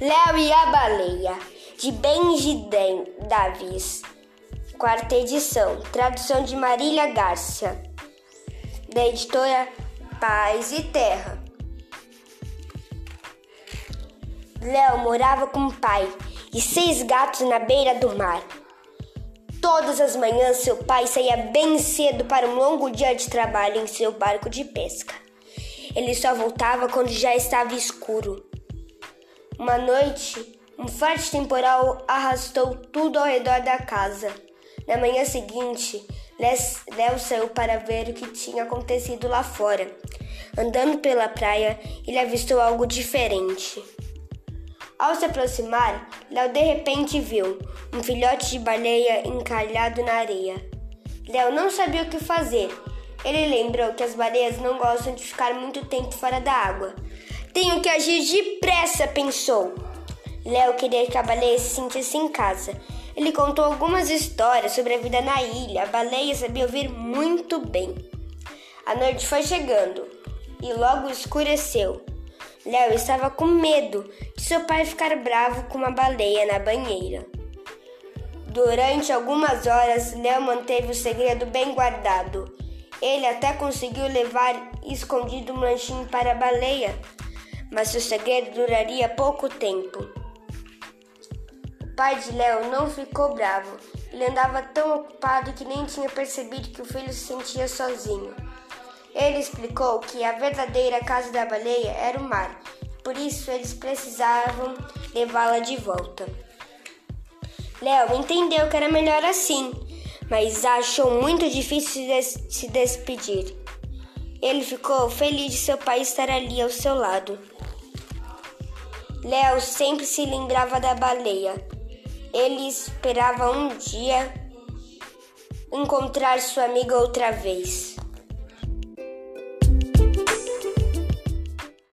Léo e a Baleia, de Benji Davis. Quarta edição. Tradução de Marília Gárcia, da editora Paz e Terra. Léo morava com o pai e seis gatos na beira do mar. Todas as manhãs, seu pai saía bem cedo para um longo dia de trabalho em seu barco de pesca. Ele só voltava quando já estava escuro. Uma noite, um forte temporal arrastou tudo ao redor da casa. Na manhã seguinte, Léo saiu para ver o que tinha acontecido lá fora. Andando pela praia, ele avistou algo diferente. Ao se aproximar, Léo de repente viu um filhote de baleia encalhado na areia. Léo não sabia o que fazer. Ele lembrou que as baleias não gostam de ficar muito tempo fora da água. Tenho que agir depressa, pensou. Léo queria que a baleia se sentisse em casa. Ele contou algumas histórias sobre a vida na ilha. A baleia sabia ouvir muito bem. A noite foi chegando e logo escureceu. Léo estava com medo de seu pai ficar bravo com uma baleia na banheira. Durante algumas horas, Léo manteve o segredo bem guardado. Ele até conseguiu levar escondido um lanchinho para a baleia, mas o segredo duraria pouco tempo. O pai de Léo não ficou bravo. Ele andava tão ocupado que nem tinha percebido que o filho se sentia sozinho. Ele explicou que a verdadeira casa da baleia era o mar, por isso eles precisavam levá-la de volta. Léo entendeu que era melhor assim, mas achou muito difícil se despedir. Ele ficou feliz de seu pai estar ali ao seu lado. Léo sempre se lembrava da baleia. Ele esperava um dia encontrar sua amiga outra vez.